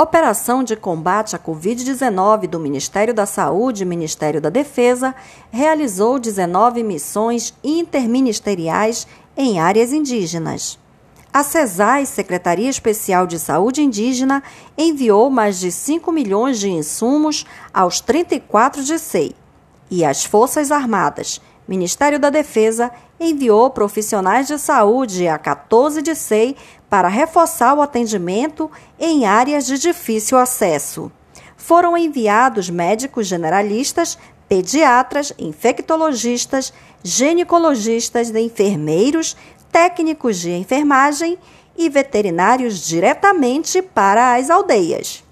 Operação de combate à Covid-19 do Ministério da Saúde e Ministério da Defesa realizou 19 missões interministeriais em áreas indígenas. A CESAI, Secretaria Especial de Saúde Indígena, enviou mais de 5 milhões de insumos aos 34 de SEI. E as Forças Armadas, Ministério da Defesa, enviou profissionais de saúde a 14 de SEI para reforçar o atendimento em áreas de difícil acesso. Foram enviados médicos generalistas, pediatras, infectologistas, ginecologistas, enfermeiros, técnicos de enfermagem e veterinários diretamente para as aldeias.